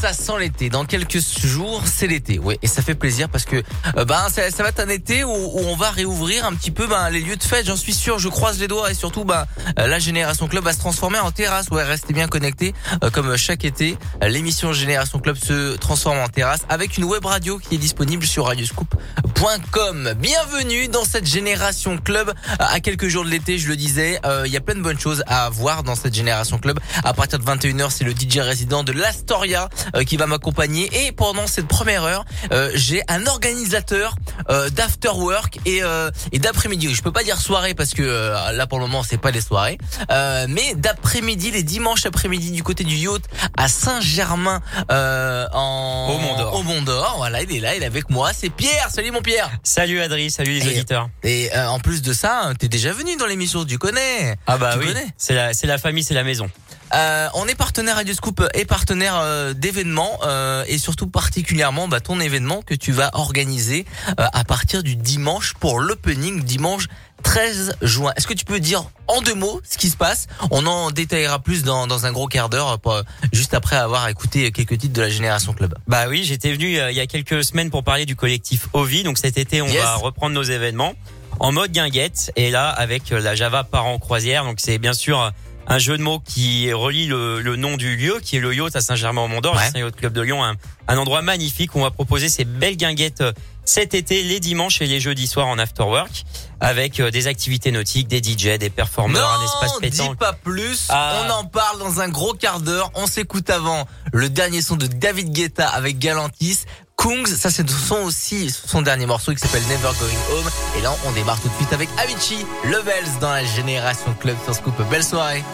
ça sent l'été. Dans quelques jours, c'est l'été. Oui, et ça fait plaisir parce que euh, ben ça, ça va être un été où, on va réouvrir un petit peu ben, les lieux de fête. J'en suis sûr. Je croise les doigts et surtout ben euh, la Génération Club va se transformer en terrasse. Ouais, restez bien connectés. Euh, comme chaque été, l'émission Génération Club se transforme en terrasse avec une web radio qui est disponible sur radioscoop.com. Bienvenue dans cette Génération Club. À quelques jours de l'été, je le disais, il y a plein de bonnes choses à voir dans cette Génération Club. À partir de 21h, c'est le DJ résident de l'Astoria qui va m'accompagner. Et pendant cette première heure, euh, j'ai un organisateur euh, d'after work et, euh, et d'après-midi. Je peux pas dire soirée parce que euh, là pour le moment c'est pas les soirées, Euh, mais d'après-midi, les dimanches après-midi du côté du yacht à Saint-Germain euh, en Au Mont d'Or. Au Mont d'Or, voilà, il est là, il est avec moi. C'est Pierre. Salut mon Pierre. Salut Adri, salut les Et- auditeurs. Et euh, en plus de ça, t'es déjà venu dans l'émission, tu connais. Ah bah tu oui, c'est la, c'est la famille, c'est la maison. Euh, on est partenaire Radio Scoop et partenaire euh, d'événements euh, et surtout particulièrement bah, ton événement que tu vas organiser euh, à partir du dimanche pour l'opening dimanche 13 juin. Est-ce que tu peux dire en deux mots ce qui se passe? On en détaillera plus dans, dans un gros quart d'heure, juste après avoir écouté quelques titres de la Génération Club. Bah oui, j'étais venu euh, il y a quelques semaines pour parler du collectif Ovi. Donc cet été, on Yes. va reprendre nos événements en mode guinguette et là avec euh, la Java Parents Croisière. Donc c'est bien sûr un jeu de mots qui relie le, le nom du lieu, qui est le yacht à Saint-Germain-au-Mont-d'Or, Ouais. le Saint Yacht Club de Lyon, un, un endroit magnifique où on va proposer ces belles guinguettes euh, cet été, les dimanches et les jeudis soirs en after work, avec euh, des activités nautiques, des DJ, des performeurs, un espace non, dis pétanque. pas plus. Ah. On en parle dans un gros quart d'heure. On s'écoute avant le dernier son de David Guetta avec Galantis. Kungs, ça c'est son aussi son dernier morceau qui s'appelle Never Going Home. Et là, on démarre tout de suite avec Avicii, Levels dans la Génération Club sur Scoop. Belle soirée.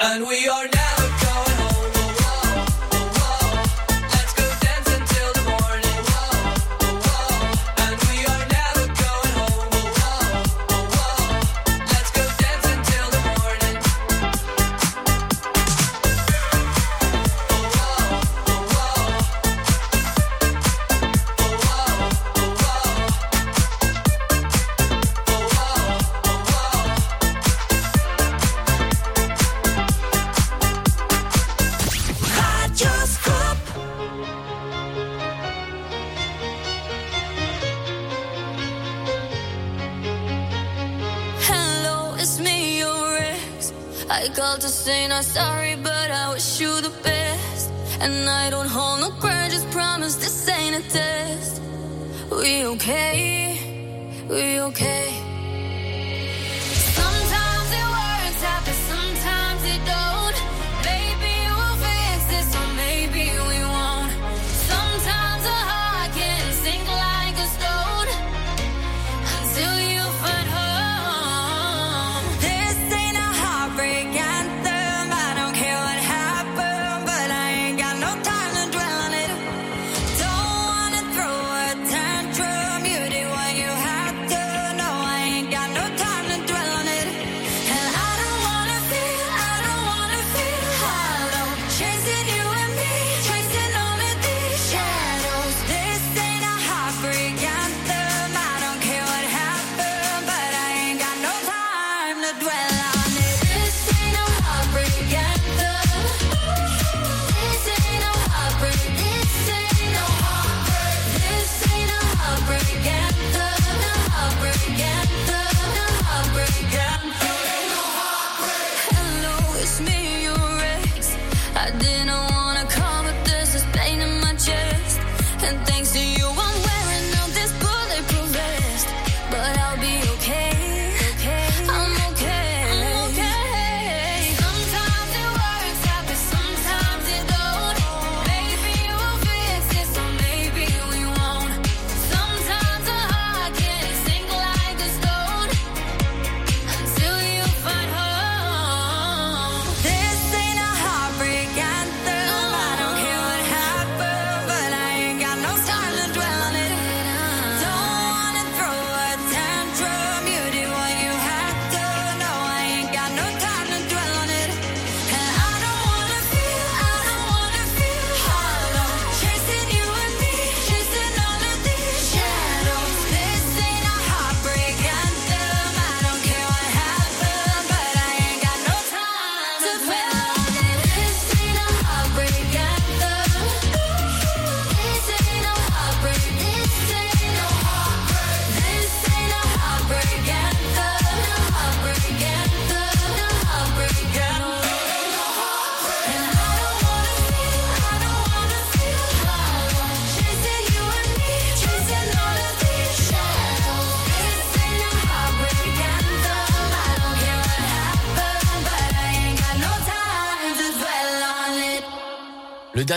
And we are never going home. And I don't hold no grudges, promise this ain't a test. We okay? We okay?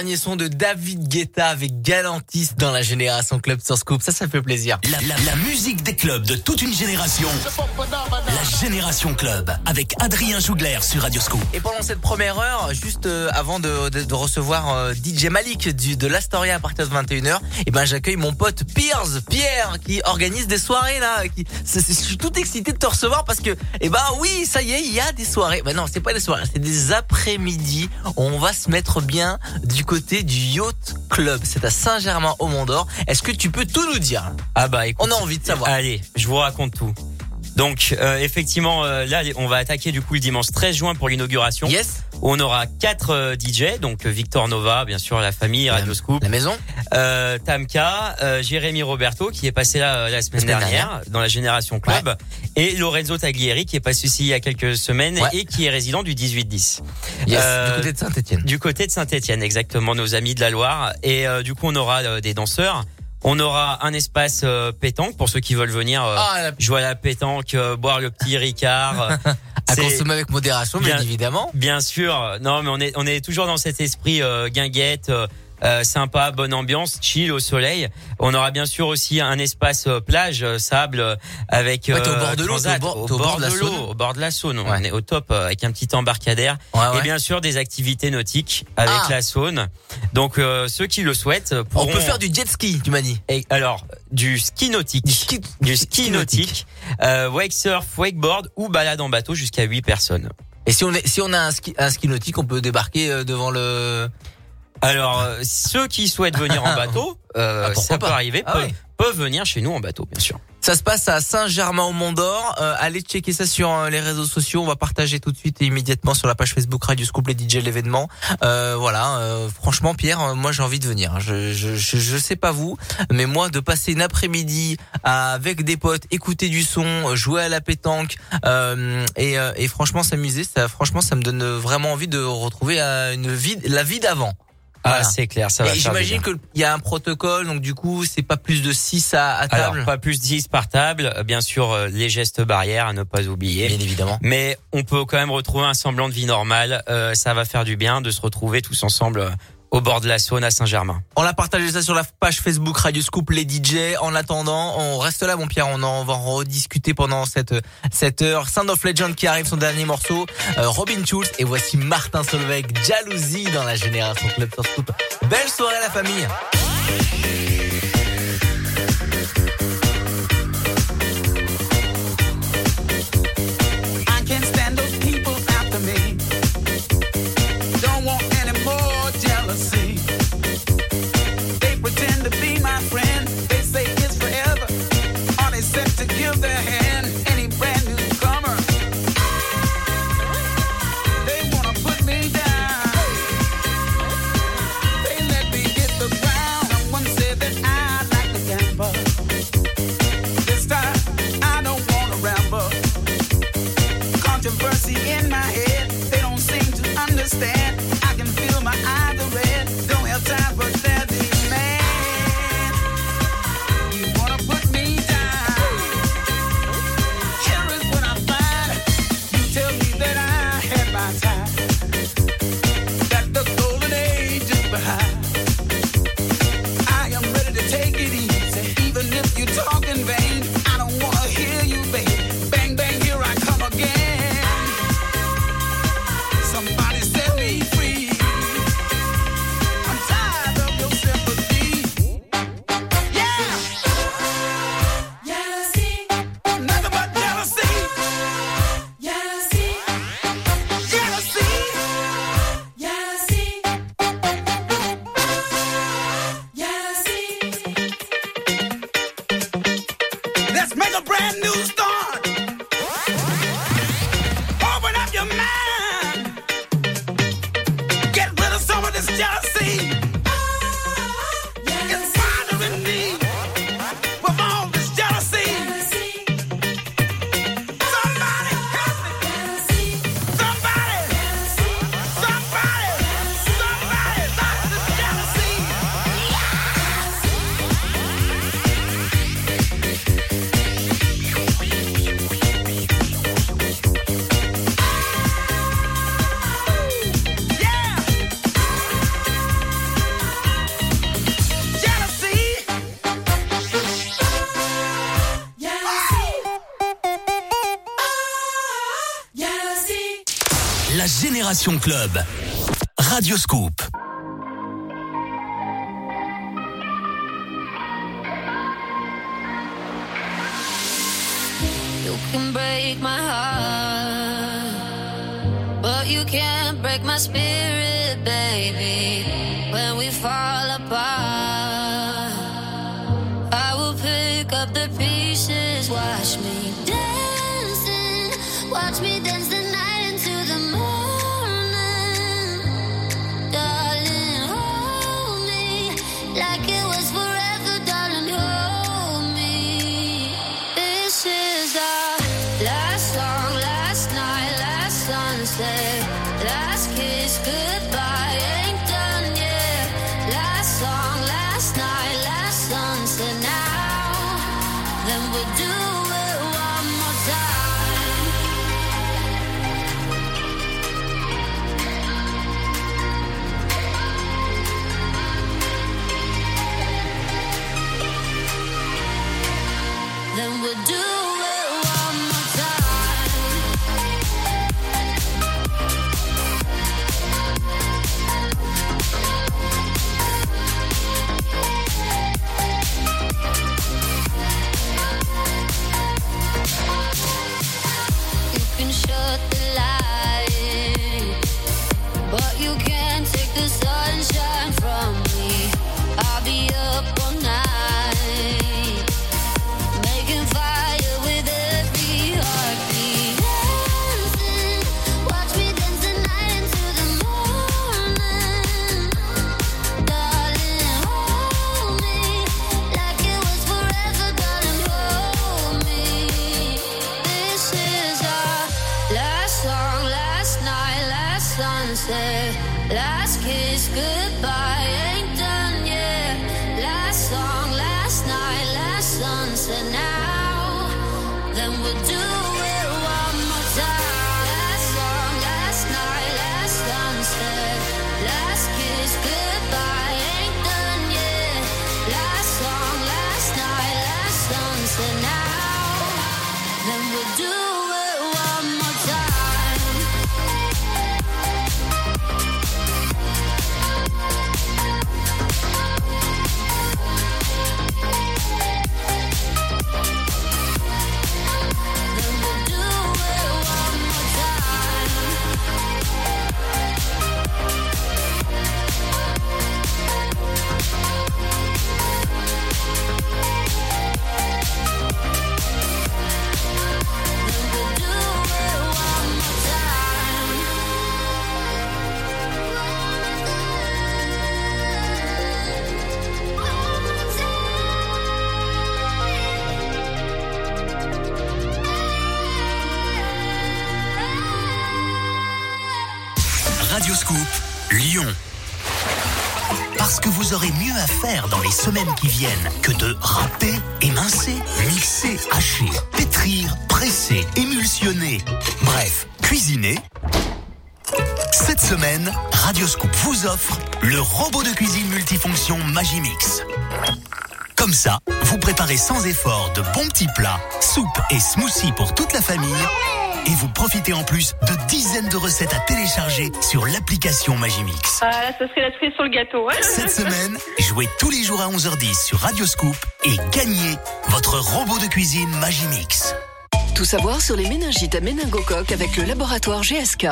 Dernier son de David Guetta avec Galantis dans la génération Club sur Scoop. Ça, ça fait plaisir. La, la- la musique des clubs de toute une génération. La Génération Club avec Adrien Jougler sur Radio Scoop. Et pendant cette première heure, juste euh, avant de, de- de recevoir euh, DJ Malik du, de l'Astoria à partir de 21h, et ben j'accueille mon pote Piers, Pierre, qui organise des soirées là. Qui, c'est- c'est- je suis tout excité de te recevoir parce que, et ben oui, ça y est, il y a des soirées. Ben non, c'est pas des soirées, c'est des après-midi. On va se mettre bien du côté du Yacht Club. C'est à Saint-Germain-au-Mont-d'Or. Est-ce que tu peux tout nous dire? Ah bah écoute, On a envie de savoir. Allez, je vous raconte tout. Donc euh, effectivement, euh, là on va attaquer du coup le dimanche 13 juin pour l'inauguration. Yes. On aura quatre euh, DJ, donc euh, Victor Nova, bien sûr la famille, Radio Scoop, La maison. euh, Tamka, euh, Jérémy Roberto qui est passé là la semaine semaine dernière, dans la Génération Club, et Lorenzo Taglieri qui est passé ici il y a quelques semaines Ouais. et qui est résident du 18-10. Yes. Du côté de Saint-Etienne. Du côté de Saint-Étienne, exactement, nos amis de la Loire. Et euh, du coup, on aura des danseurs. On aura un espace euh, pétanque pour ceux qui veulent venir euh, Ah, la- jouer à la pétanque, euh, boire le petit Ricard. euh, à consommer avec modération, bien, Bien- évidemment. Bien sûr. Non, mais on est on est toujours dans cet esprit euh, guinguette. Euh, sympa, bonne ambiance, chill au soleil. On aura bien sûr aussi un espace euh, plage, euh, sable euh, avec Ouais, au bord de l'eau, au bord- au bord de l'eau, Saône. au bord de la Saône. On est au top avec un petit embarcadère Ouais, et bien sûr des activités nautiques avec Ah. la Saône. Donc euh, ceux qui le souhaitent On pourront peut faire du jet ski, tu m'as dit. et alors du ski nautique, Du ski- du ski ski nautique, euh, wake surf, wakeboard ou balade en bateau jusqu'à 8 personnes. Et si on est, si on a un ski, un ski nautique, on peut débarquer devant le. Alors euh, ceux qui souhaitent venir en bateau, euh, Ah, pourquoi ça peut pas arriver, Ah peuvent, peuvent venir chez nous en bateau bien sûr. Ça se passe à Saint-Germain-au-Mont-d'Or. Euh, allez checker ça sur euh, les réseaux sociaux. On va partager tout de suite et immédiatement sur la page Facebook Radio Scoop les DJ l'événement. Euh, voilà. euh, franchement, Pierre, euh, moi j'ai envie de venir. Je, je, je, je sais pas vous, mais moi de passer une après-midi avec des potes, écouter du son, jouer à la pétanque euh, et, euh, et franchement s'amuser, ça, franchement, ça me donne vraiment envie de retrouver euh, une vie, la vie d'avant. Ah, Voilà. c'est clair, ça va Et j'imagine qu'il y a un protocole, donc du coup, c'est pas plus de 6 à, à Alors, table. pas plus 10 par table, euh, bien sûr, euh, les gestes barrières à ne pas oublier. Bien évidemment. Mais on peut quand même retrouver un semblant de vie normale. Euh, ça va faire du bien de se retrouver tous ensemble au bord de la Saône à Saint-Germain. On a partagé ça sur la page Facebook Radio Scoop les DJ. En attendant, on reste là, mon Pierre. On en va en rediscuter pendant cette cette heure. Sound of Legend qui arrive son dernier morceau. Euh, Robin Schulz et voici Martin Solveig, Jalousie dans la génération Club Scoop. Belle soirée la famille. Understand. Génération Club. Radio Scoop. You can break my heart, but you can't break my spirit, now, then we'll do. Semaines qui viennent que de râper, émincer, mixer, hacher, pétrir, presser, émulsionner. Bref, cuisiner. Cette semaine, Radioscoop vous offre le robot de cuisine multifonction Magimix. Comme ça, vous préparez sans effort de bons petits plats, soupes et smoothies pour toute la famille. Et vous profitez en plus de dizaines de recettes à télécharger sur l'application Magimix. Ah là, ça serait la cerise sur le gâteau. hein. Cette semaine, jouez tous les jours à 11h10 sur Radioscoop et gagnez votre robot de cuisine Magimix. Tout savoir sur les méningites à méningocoque avec le laboratoire GSK.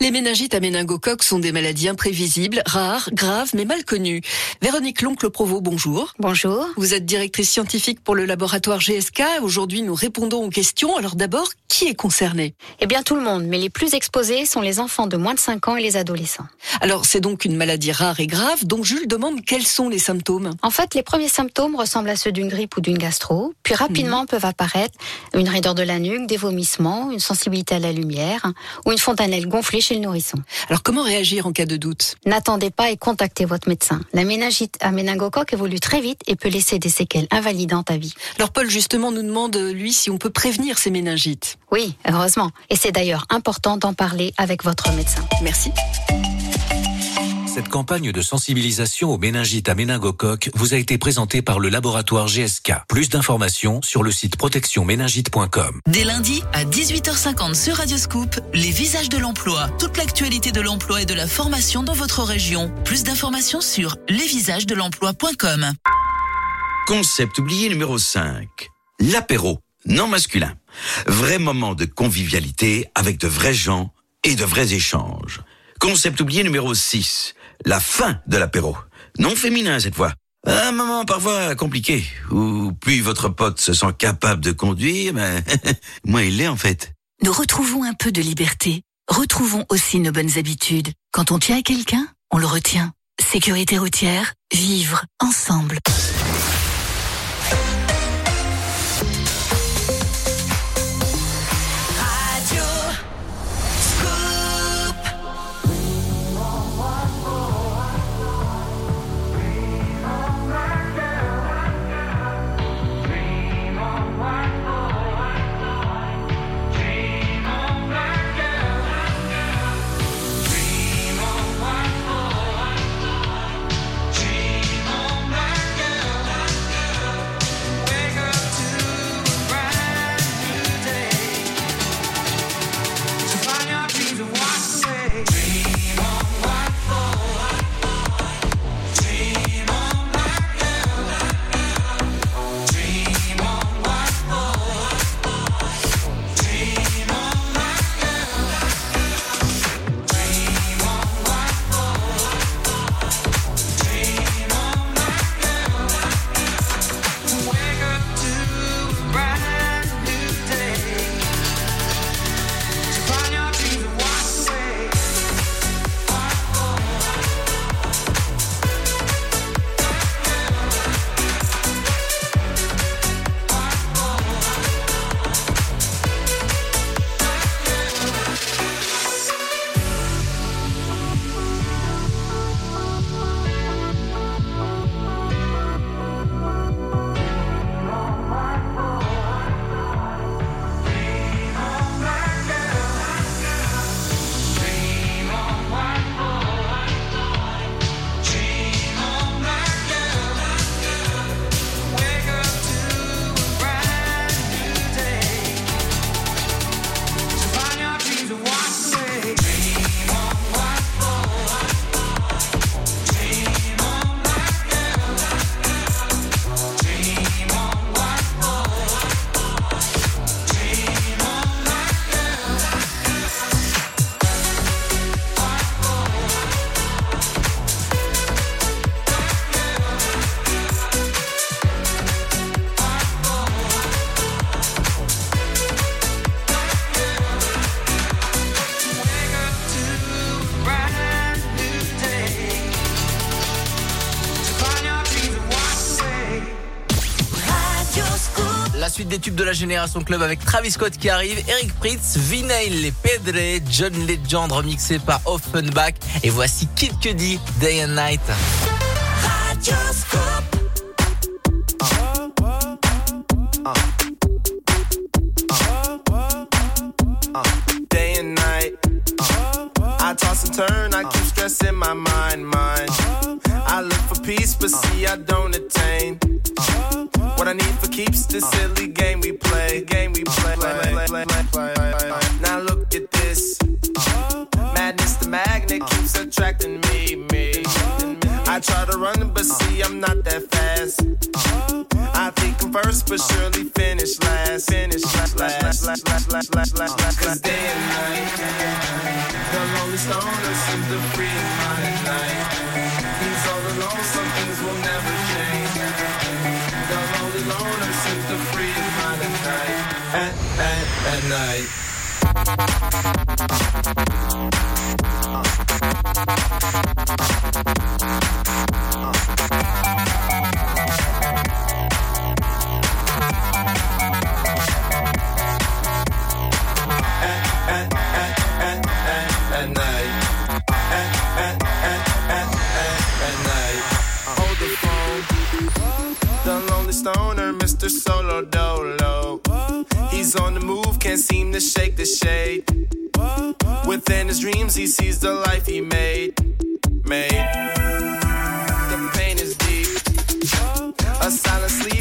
Les méningites à méningocoque sont des maladies imprévisibles, rares, graves mais mal connues. Véronique Loncle Provo, bonjour. Bonjour. Vous êtes directrice scientifique pour le laboratoire GSK. Aujourd'hui, nous répondons aux questions. Alors d'abord, qui est concerné? Eh bien tout le monde, mais les plus exposés sont les enfants de moins de 5 ans et les adolescents. Alors c'est donc une maladie rare et grave dont Jules demande quels sont les symptômes. En fait, les premiers symptômes ressemblent à ceux d'une grippe ou d'une gastro, puis rapidement peuvent apparaître une raideur de la nuque, des vomissements, une sensibilité à la lumière ou une fontanelle gonflée chez le nourrisson. Alors comment réagir en cas de doute? N'attendez pas et contactez votre médecin. La méningite à méningocoque évolue très vite et peut laisser des séquelles invalidantes à vie. Alors Paul justement nous demande lui si on peut prévenir ces méningites. Oui, heureusement. Et c'est d'ailleurs important d'en parler avec votre médecin. Merci. Cette campagne de sensibilisation aux méningites à méningocoque vous a été présentée par le laboratoire GSK. Plus d'informations sur le site protectionméningite.com. Dès lundi à 18h50 sur Radioscoop, les visages de l'emploi. Toute l'actualité de l'emploi et de la formation dans votre région. Plus d'informations sur lesvisagesdelemploi.com. Concept oublié numéro 5. L'apéro, non masculin. Vrai moment de convivialité avec de vrais gens et de vrais échanges. Concept oublié numéro 6. La fin de l'apéro. Non féminin cette fois. Un moment parfois compliqué, où plus votre pote se sent capable de conduire, mais moins il l'est en fait. Nous retrouvons un peu de liberté. Retrouvons aussi nos bonnes habitudes. Quand on tient à quelqu'un, on le retient. Sécurité routière, vivre ensemble. de la Génération Club avec Travis Scott qui arrive, Eric Pritz, Vinay Les Pedre, John Legend remixé par Offenbach. Et voici Kid Cudi, Day and Night. A silent sleep.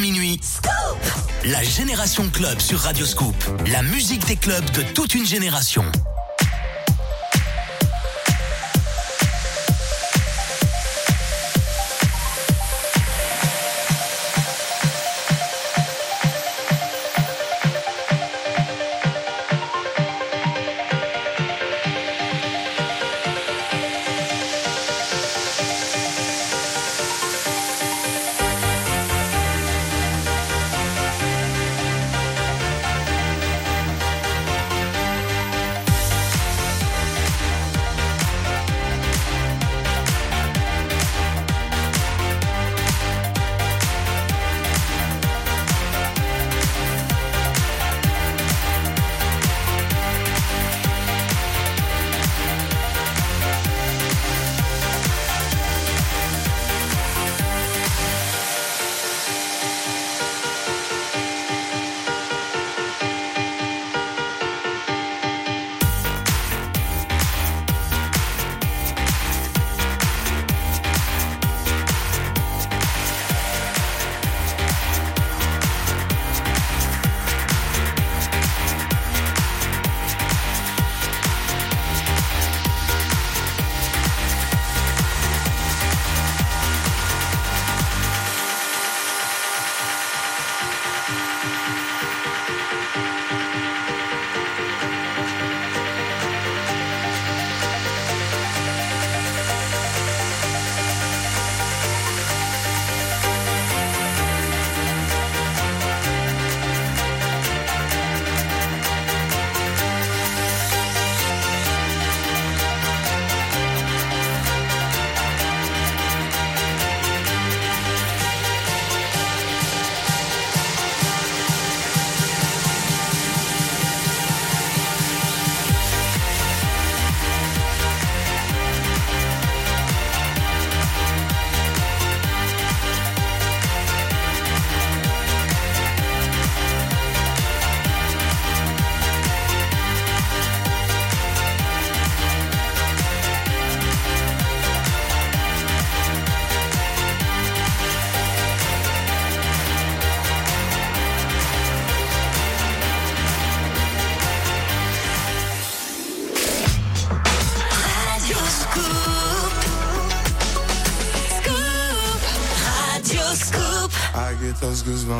Scoop La Génération Club sur Radio Scoop. La musique des clubs de toute une génération.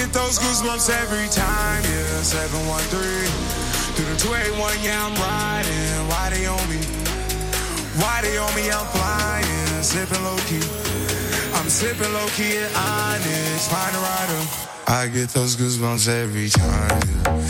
get those goosebumps every time, yeah. 713 through the 281, yeah, I'm riding. Why they on me? Why they on me? I'm flying, sipping low key. I'm sipping low key at Onyx, find a rider. I get those goosebumps every time, yeah.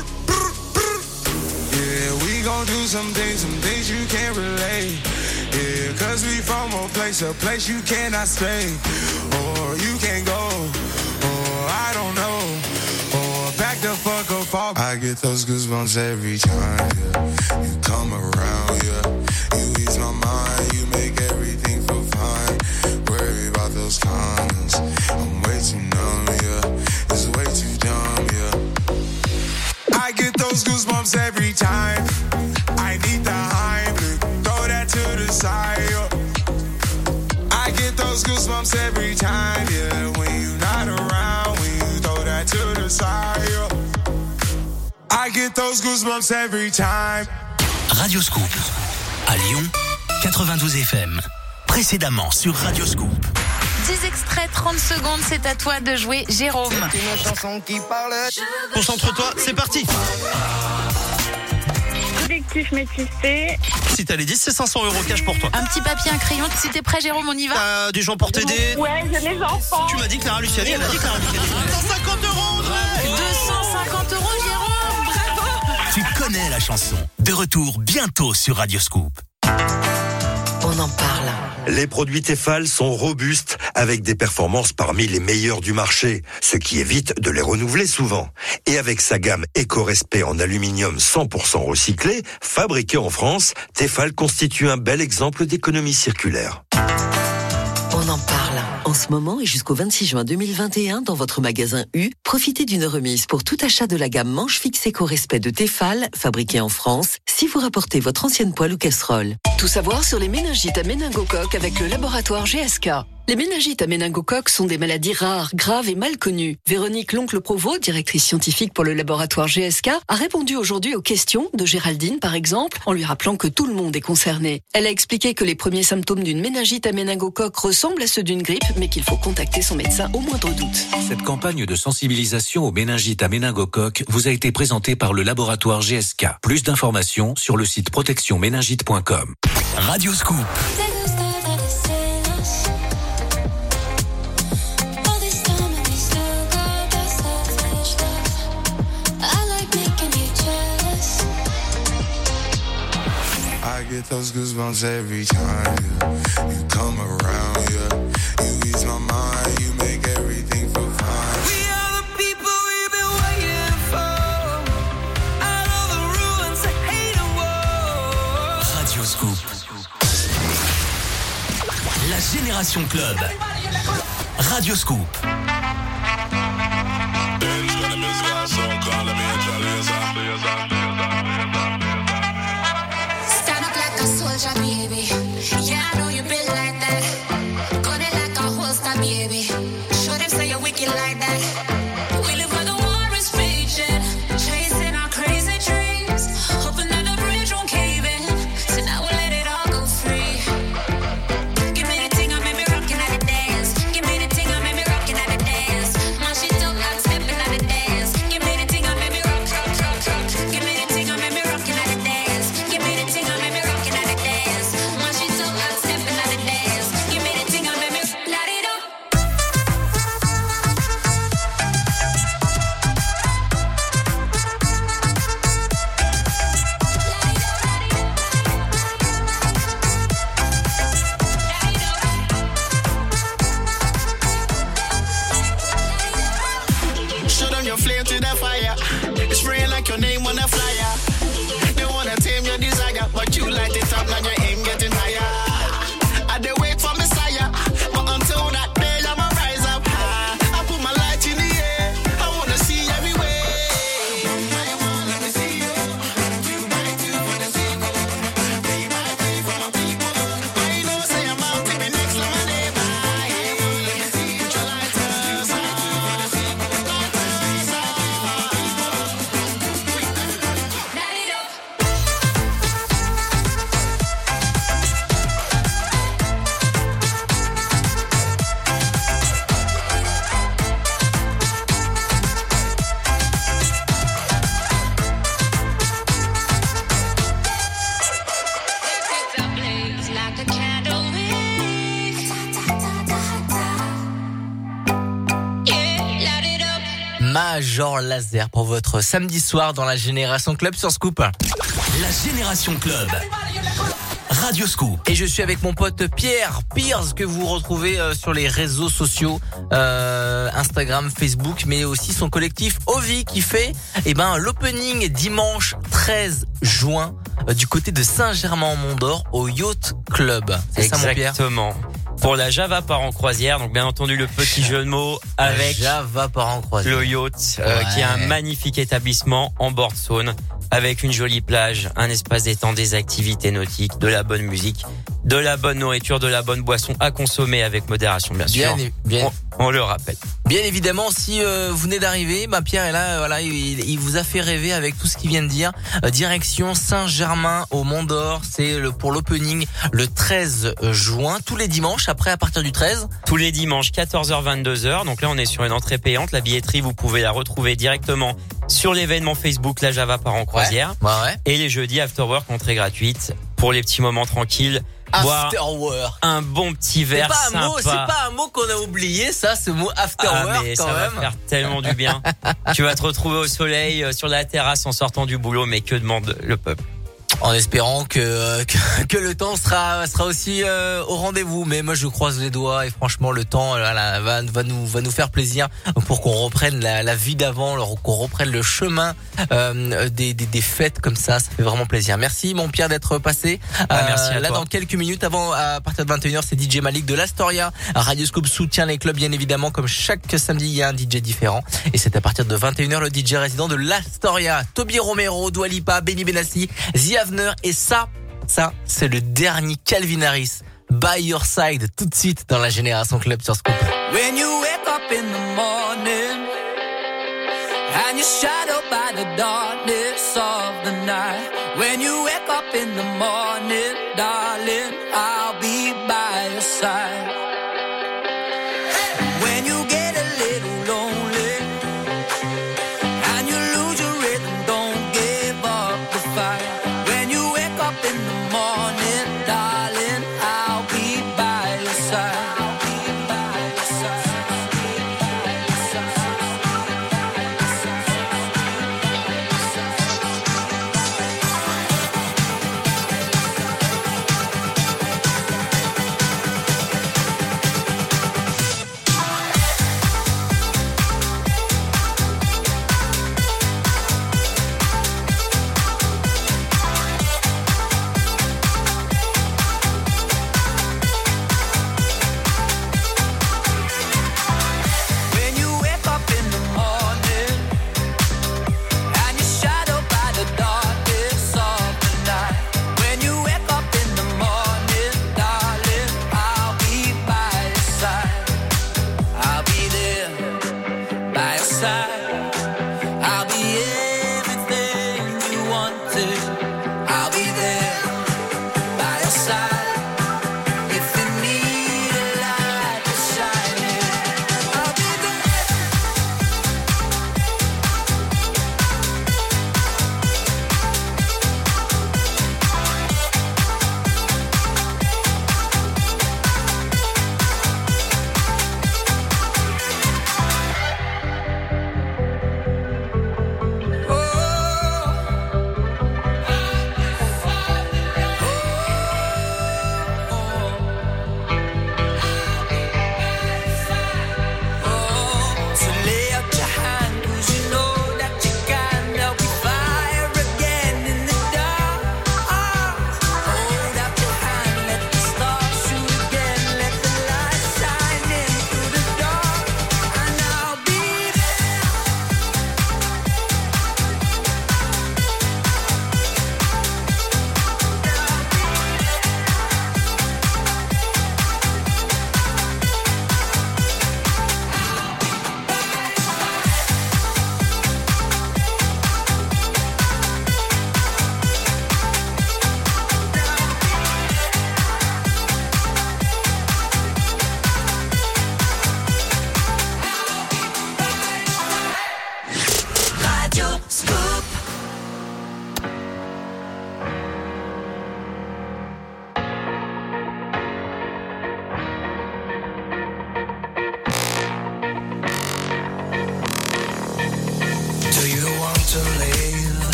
We gon' do some things, some things you can't relate. Yeah, cause we from a place, a place you cannot stay. Or you can't go. Or I don't know. Or back the fuck up off. I get those goosebumps every time, yeah. You come around, yeah. You ease my mind, you make everything feel fine. Worry about those comments. I'm way too numb, yeah. It's way too dumb, yeah. I get those goosebumps every time. Yeah. I get those goosebumps every time, yeah. When you're not around, when you throw that to the side. yeah. I get those goosebumps every time. Radio Scoop. À Lyon, 92 FM. Précédemment sur Radio Scoop. 10 extraits, 30 secondes, c'est à toi de jouer, Jérôme. Une chanson qui parle. Concentre-toi, c'est parti. Collectif métissé. Si t'as les 10, c'est 500 euros cash pour toi. Un petit papier, un crayon, si t'es prêt, Jérôme, on y va T'as des gens pour t'aider Ouais, j'ai les enfants. Tu m'as dit Clara Luciani, elle a dit Clara Luciani. 150 euros, Audrey 250 euros, Jérôme Bravo Tu connais la chanson. De retour bientôt sur Radio Scoop. On en parle. Les produits Tefal sont robustes avec des performances parmi les meilleurs du marché, ce qui évite de les renouveler souvent. Et avec sa gamme éco-respect en aluminium 100% recyclé, fabriqué en France, Tefal constitue un bel exemple d'économie circulaire. On en parle. En ce moment et jusqu'au 26 juin 2021, dans votre magasin U, profitez d'une remise pour tout achat de la gamme manche fixe éco-respect de Tefal, fabriquée en France, si vous rapportez votre ancienne poêle ou casserole. Tout savoir sur les méningites à méningocoque avec le laboratoire GSK. Les méningites à méningocoque sont des maladies rares, graves et mal connues. Véronique Loncle Provost, directrice scientifique pour le laboratoire GSK, a répondu aujourd'hui aux questions de Géraldine, par exemple, en lui rappelant que tout le monde est concerné. Elle a expliqué que les premiers symptômes d'une méningite à méningocoque ressemblent à ceux d'une grippe, mais qu'il faut contacter son médecin au moindre doute. Cette campagne de sensibilisation aux méningites à méningocoque vous a été présentée par le laboratoire GSK. Plus d'informations sur le site protectionméningite.com. Radio Scoop. Those goosebumps every time yeah. you come around, yeah. You ease my mind, you make everything feel fine. We are the people we've been waiting for. Out of the ruins of hate war. Radio Scoop. La Génération Club. Radio Scoop. Laser pour votre samedi soir dans la Génération Club sur Scoop. La Génération Club. Radio Scoop. Et je suis avec mon pote Pierre Pierce que vous retrouvez euh, sur les réseaux sociaux, euh, Instagram, Facebook, mais aussi son collectif Ovi qui fait eh ben l'opening dimanche 13 juin euh, du côté de Saint-Germain-en-Mont-d'Or au Yacht Club. C'est ça mon Pierre? Exactement. Pour la Java part en croisière, donc bien entendu le petit jeu de mots avec Java part en croisière. le yacht, euh, Ouais. qui est un magnifique établissement en bord de Saône, avec une jolie plage, un espace détente, des activités nautiques, de la bonne musique, de la bonne nourriture, de la bonne boisson à consommer avec modération bien sûr. Bien, bien. On, on le rappelle. Bien évidemment, si euh, vous venez d'arriver, bah Pierre est là, euh, voilà, il, il vous a fait rêver avec tout ce qu'il vient de dire. Euh, direction Saint-Germain au Mont d'Or, c'est le pour l'opening le 13 juin, tous les dimanches. Après, à partir du 13, Tous les dimanches 14h 22h. Donc là on est sur une entrée payante. La billetterie vous pouvez la retrouver directement sur l'événement Facebook La Java part en croisière. Ouais, ouais. Et les jeudis after work entrée gratuite pour les petits moments tranquilles. Boire After work. un bon petit C'est verre pas un mot, c'est pas un mot qu'on a oublié, ça, ce mot after Ah, mais quand ça même. va faire tellement du bien. tu vas te retrouver au soleil euh, sur la terrasse en sortant du boulot, mais que demande le peuple? En espérant que, que que le temps sera sera aussi euh, au rendez-vous. Mais moi je croise les doigts et franchement le temps euh, voilà, va va nous va nous faire plaisir pour qu'on reprenne la, la vie d'avant, qu'on reprenne le chemin euh, des, des des fêtes comme ça. Ça fait vraiment plaisir. Merci mon Pierre d'être passé. Euh, Ah, merci à là toi. dans quelques minutes avant à partir de 21h c'est DJ Malik de l'Astoria. Radio Scoop soutient les clubs bien évidemment comme chaque samedi il y a un DJ différent et c'est à partir de 21h le DJ résident de l'Astoria. Toby Romero, Dua Lipa, Benny Benassi, The Avener et ça ça c'est le dernier Calvin Harris. By Your Side tout de suite dans la Génération Club sur Scoop. When you wake up in the morning and you're shadowed by the darkness of the night. When you wake up in the morning, darling, I'll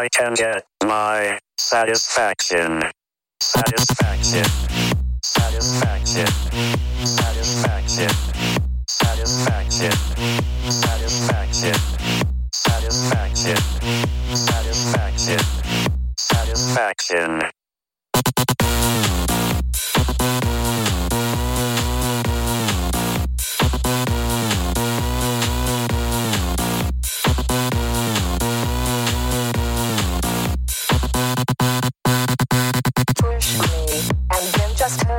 I can get my satisfaction. Satisfaction. Satisfaction. Satisfaction. Satisfaction. Satisfaction. Satisfaction. Satisfaction. Satisfaction.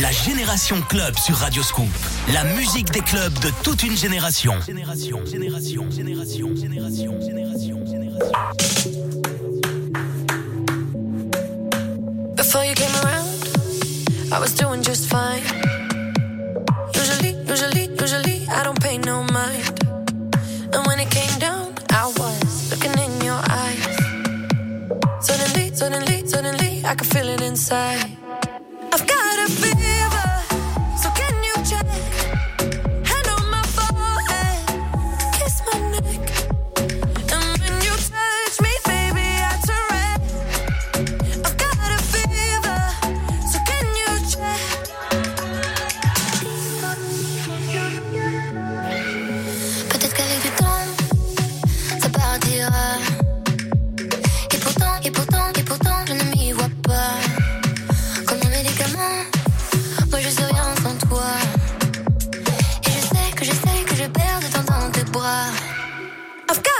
La Génération Club sur Radio Scoop. La musique des clubs de toute une génération. Génération, génération, génération, génération, génération, génération. Before you came around, I was doing just fine. Usually, usually, usually, I don't pay no mind. And when it came down, I was looking in your eyes. Suddenly, suddenly, suddenly, I could feel it inside. I've got feel I've got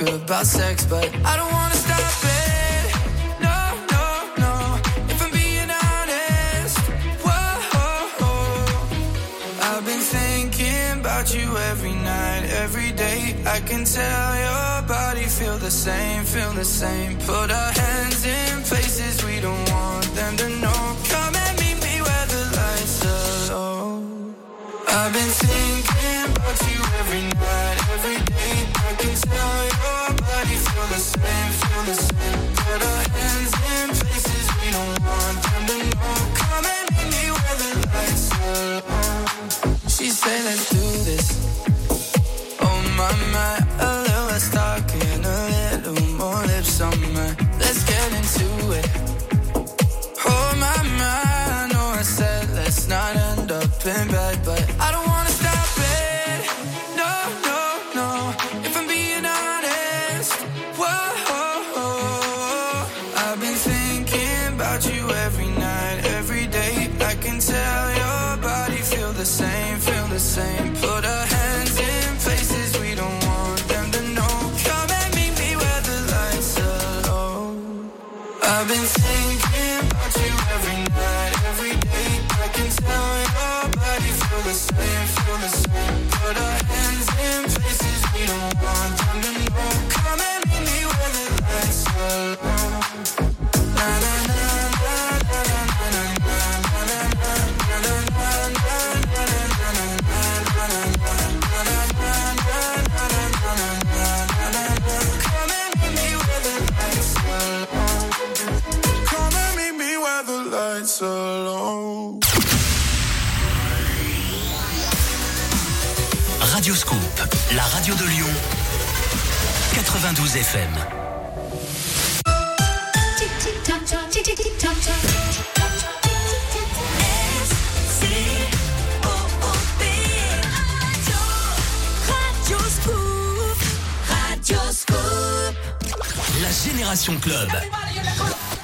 about sex, but I don't wanna stop it. No, no, no. If I'm being honest, whoa, I've been thinking about you every night, every day. I can tell your body feel the same, feel the same. Put our hands in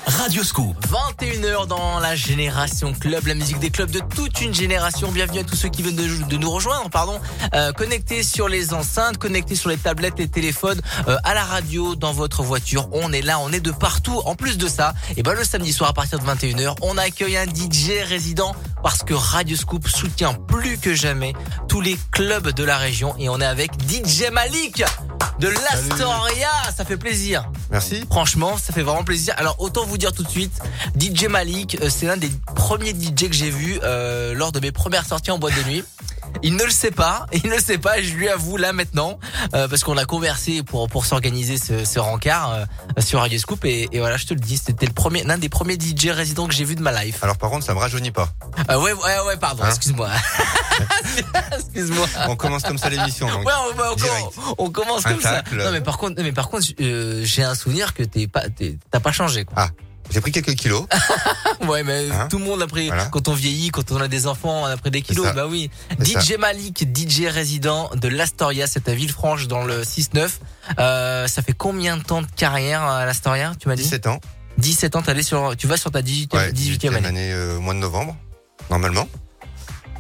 Radio Scoop. 21h dans la Génération Club, la musique des clubs de toute une génération. Bienvenue à tous ceux qui viennent de, de nous rejoindre, pardon. Euh, connectés sur les enceintes, connectés sur les tablettes, les téléphones, euh, à la radio, dans votre voiture. On est là, on est de partout. En plus de ça, et ben le samedi soir à partir de 21h, on accueille un DJ résident parce que Radio Scoop soutient plus que jamais tous les clubs de la région et on est avec DJ Malik de l'Astoria. Ça fait plaisir. Merci. Franchement, ça fait vraiment plaisir. Alors autant vous dire tout de suite, DJ Malik, euh, c'est l'un des premiers DJ que j'ai vu euh, lors de mes premières sorties en boîte de nuit. Il ne le sait pas, il ne le sait pas, je lui avoue là maintenant, euh, parce qu'on a conversé pour pour s'organiser ce, ce rencard euh, sur Radio Scoop et, et voilà, je te le dis, c'était le premier, l'un des premiers DJ résidents que j'ai vu de ma life. Alors par contre, ça me rajeunit pas. Euh, ouais, ouais, ouais, pardon, Hein excuse-moi. excuse-moi. On commence comme ça l'émission. Ouais, on, on commence, on commence Un comme ça. Non mais par contre, mais par contre, euh, j'ai un souvenir que t'es pas, t'as pas changé. Quoi. Ah, j'ai pris quelques kilos. ouais, mais Hein tout le monde a pris. Voilà. Quand on vieillit, quand on a des enfants, on a pris des kilos. Bah oui. DJ Malik, DJ résident de l'Astoria, c'est à Villefranche dans le 6-9. Euh, ça fait combien de temps de carrière à l'Astoria Tu m'as dit? 17 ans. 17 ans. Sur, tu vas sur ta 18e, Ouais, 18e 18e année. année euh, au mois de novembre, normalement.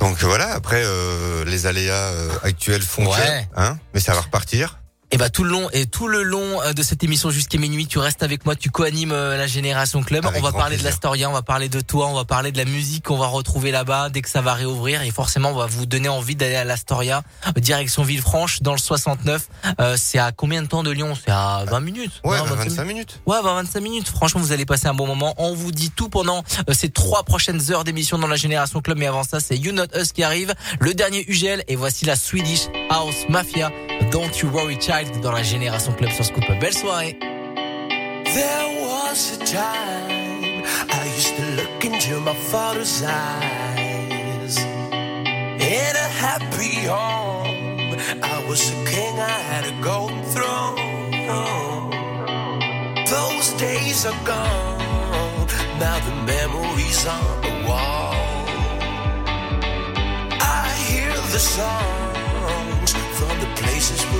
Donc euh, voilà, après euh, les aléas actuels font Ouais. que, hein, mais ça va repartir. Et bah tout le long et tout le long euh, de cette émission jusqu'à minuit, tu restes avec moi, tu co-animes euh, la Génération Club. Avec on va parler de l'Astoria, on va parler de toi, on va parler de la musique qu'on va retrouver là-bas dès que ça va réouvrir et forcément on va vous donner envie d'aller à l'Astoria, euh, direction Villefranche dans le 69. Euh, c'est à combien de temps de Lyon? C'est à 20 minutes. Ouais, Non, bah, 25 25 minutes. Ouais, bah 25 minutes. Franchement, vous allez passer un bon moment. On vous dit tout pendant ces trois prochaines heures d'émission dans la Génération Club. Mais avant ça, c'est You Not Us qui arrive, le dernier UGL. Et voici la Swedish House Mafia. Don't You Worry Child dans la Génération Club sur Scoop. Belle soirée. There was a time I used to look into my father's eyes. In a happy home, I was a king, I had a golden throne. Those days are gone, now the memories on the wall. I hear the songs from the places where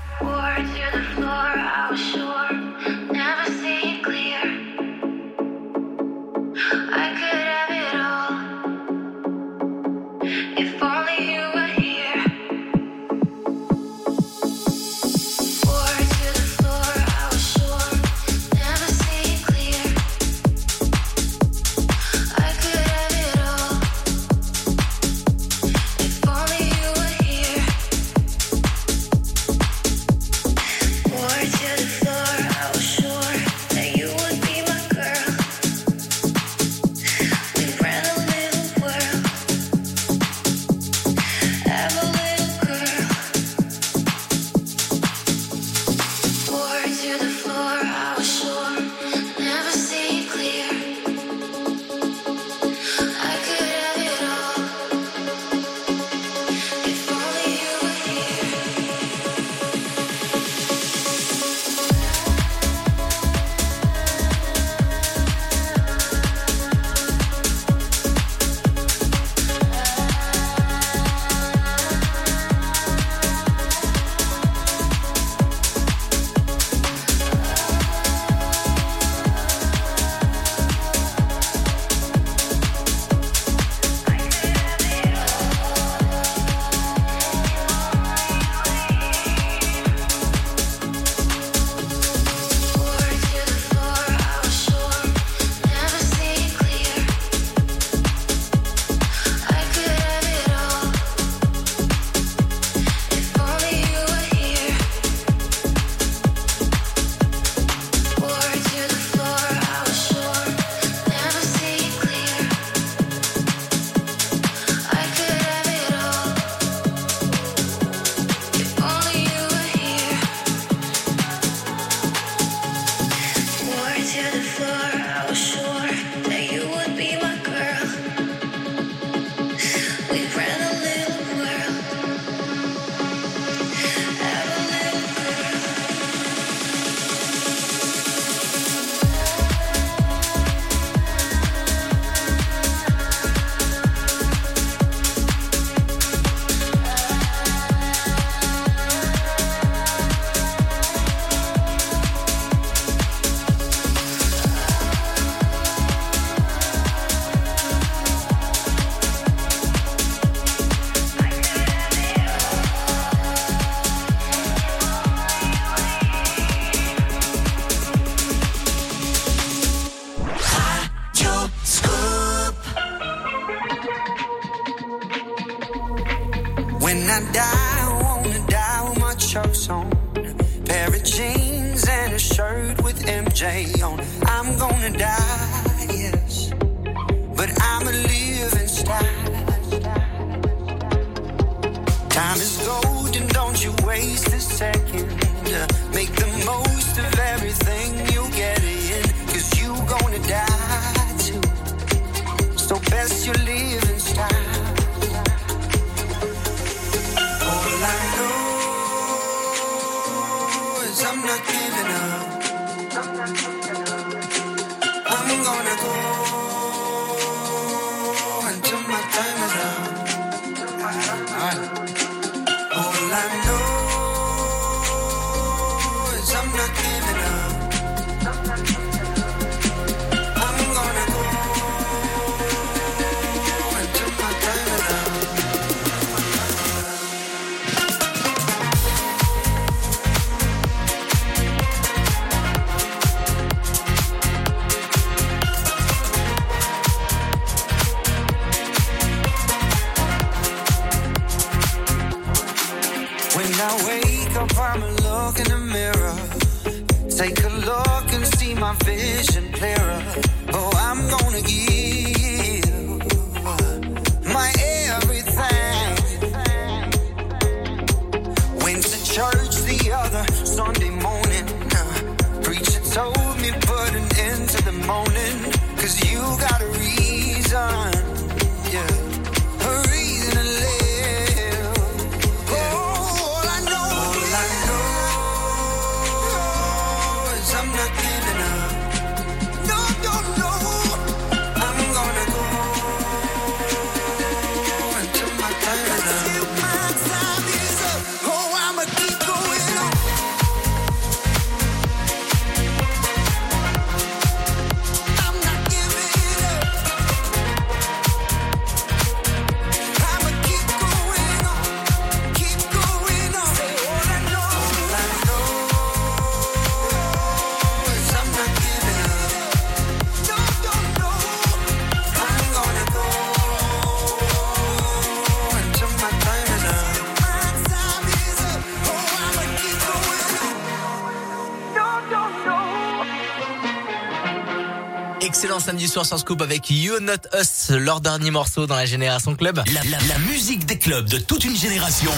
Soir sur Scoop avec You Not Us, leur dernier morceau dans la Génération Club. La, la- la musique des clubs de toute une génération.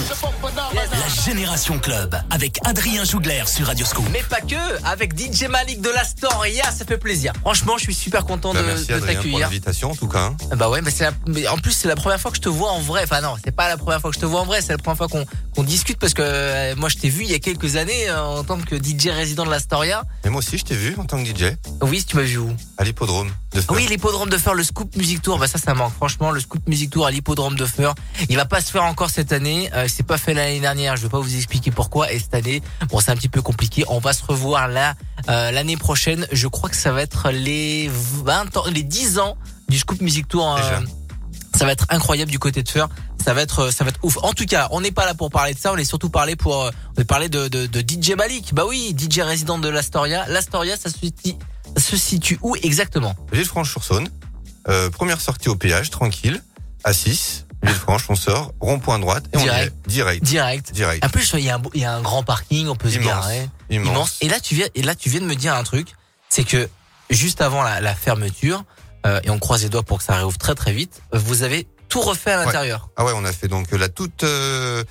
La Génération Club avec Adrien Jougler sur Radio Scoop. Mais pas que, avec DJ Malik de la Storia, ça fait plaisir. Franchement, je suis super content Bah, de, merci de t'accueillir. l'invitation en tout cas. hein. Bah ouais, mais c'est la- mais en plus c'est la première fois que je te vois en vrai. Enfin non, c'est pas la première fois que je te vois en vrai, c'est la première fois qu'on qu'on discute parce que euh, moi je t'ai vu il y a quelques années euh, en tant que DJ résident de la Storia. Et moi aussi je t'ai vu en tant que DJ Oui, tu m'as vu où? À l'hippodrome de Feur. Oui, l'hippodrome de Feur, le Scoop Music Tour, bah ça, ça manque. Franchement, le Scoop Music Tour à l'hippodrome de Feur, il va pas se faire encore cette année. Euh, c'est pas fait l'année dernière. Je vais pas vous expliquer pourquoi. Et cette année, bon, c'est un petit peu compliqué. On va se revoir là euh, l'année prochaine. Je crois que ça va être les 20 ans, les 10 ans du Scoop Music Tour. euh, ça va être incroyable du côté de Feur. Ça va être, ça va être ouf. En tout cas, on n'est pas là pour parler de ça. On est surtout parlé pour, euh, on est parlé de, de, de DJ Malik. Bah oui, DJ résident de l'Astoria. L'Astoria, ça se situe, se situe où exactement Villefranche-sur-Saône. Euh, première sortie au péage, tranquille, à 6. Villefranche, on sort, rond-point droite et on y est. Direct. Direct. Direct. En plus, il y a un, il y a un grand parking, on peut se Immense. garer. Immense. Et là, tu viens, et là, tu viens de me dire un truc, c'est que juste avant la, la fermeture, euh, et on croise les doigts pour que ça réouvre très très vite, vous avez tout refait à l'intérieur. Ah ouais, on a fait donc la toute euh,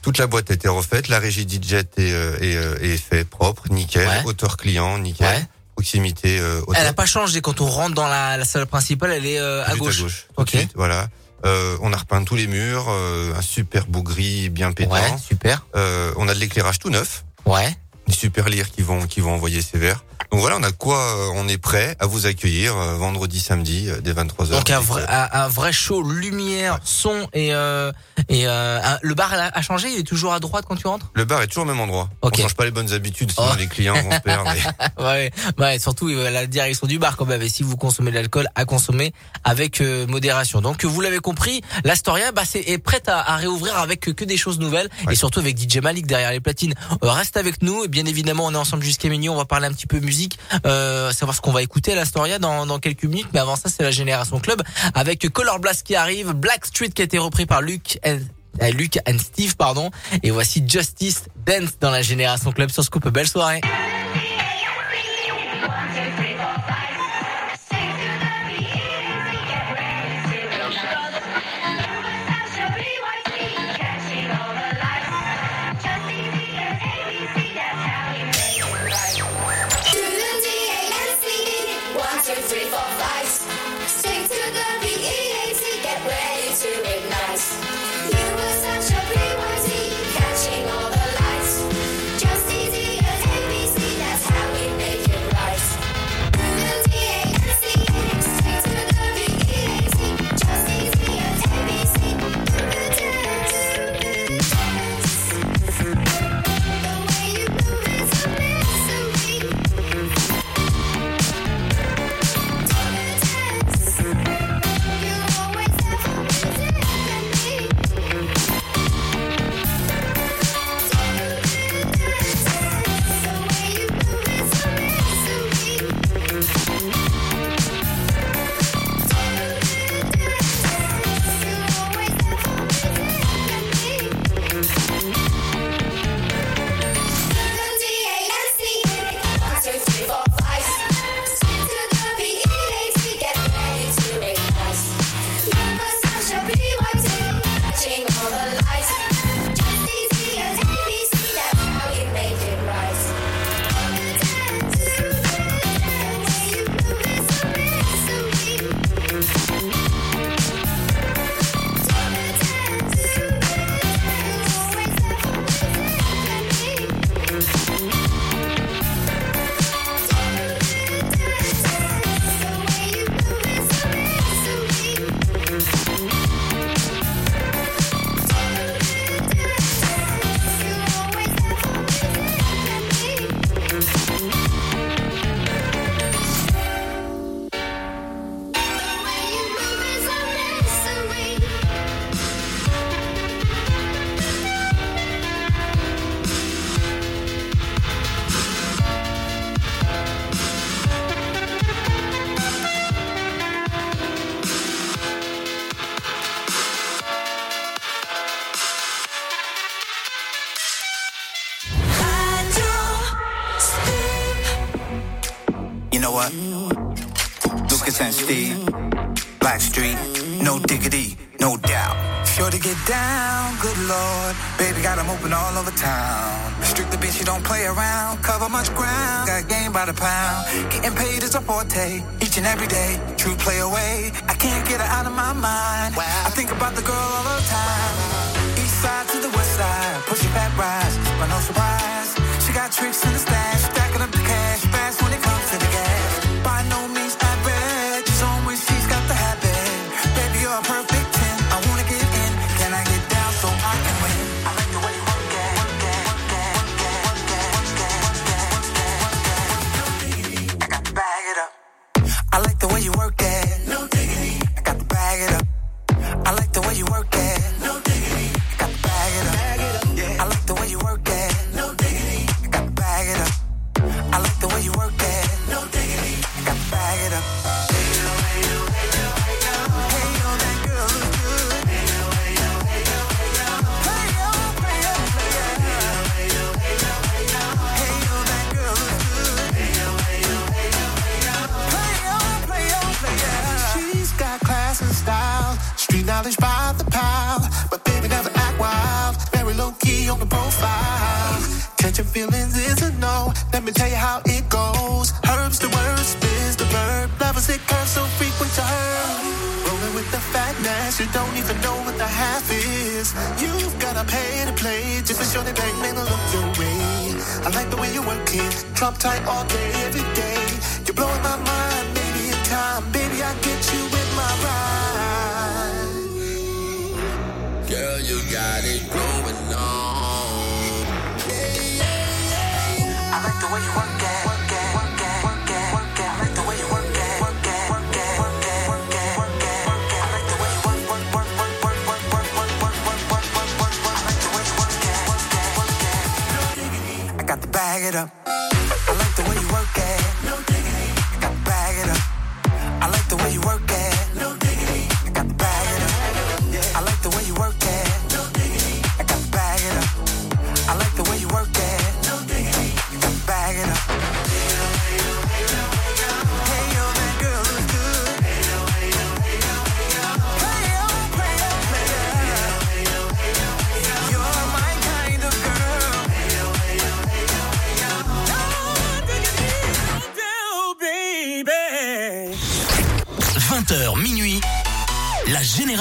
toute la boîte a été refaite, la régie DJ est, euh, est, euh, est fait propre, nickel, Ouais. auteur client, nickel, Ouais. Proximité euh, au Elle n'a pas changé quand on rentre dans la, la salle principale, elle est euh, à gauche. tout de suite, voilà. Euh, on a repeint tous les murs, euh, un super beau gris bien pétant. Ouais, super. Euh, on a de l'éclairage tout neuf. Ouais. Des super lyres qui vont qui vont envoyer ces verres. Donc voilà, on a quoi euh, On est prêt à vous accueillir euh, vendredi, samedi euh, dès 23h. Donc un vrai, un, vrai show, lumière, son et euh, et euh, le bar a, changé. Il est toujours à droite quand tu rentres? Le bar est toujours au même endroit. Ok. On change pas les bonnes habitudes, sinon Oh. les clients vont se perdre. et- ouais, ouais, surtout euh, la direction du bar quand même. Et si vous consommez de l'alcool, à consommer avec euh, modération. Donc vous l'avez compris, l'Astoria bah, c'est, est prête à, à réouvrir avec que des choses nouvelles et surtout avec DJ Malik derrière les platines. Euh, reste avec nous. Et bien évidemment, on est ensemble jusqu'à minuit. On va parler un petit peu musique, euh, savoir ce qu'on va écouter à l'Astoria dans, dans quelques minutes. Mais avant ça, c'est la Génération Club avec Color Blast qui arrive, Black Street qui a été repris par Luc. and- euh, Luc and Steve, pardon. Et voici Justice Dance dans la Génération Club sur Scoop. Belle soirée. clown. Getting paid is a forte each and every day. True play away. I can't get her out of my mind. Wow. I think about the girl all the time. East side to the west side. Pushing back rise. But no surprise. baby, I get you with my ride. Girl, you got it going on. I like the way you work it. Work it, work it, work it. I like the way you work it. Work it, work it, work it, work it, work it. I like the way you work, work, work, work, work, work. I like the way you work it, work it, work it. I got bag it up.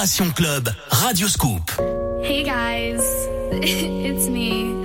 Génération Club, Radio Scoop. Hey guys, it's me.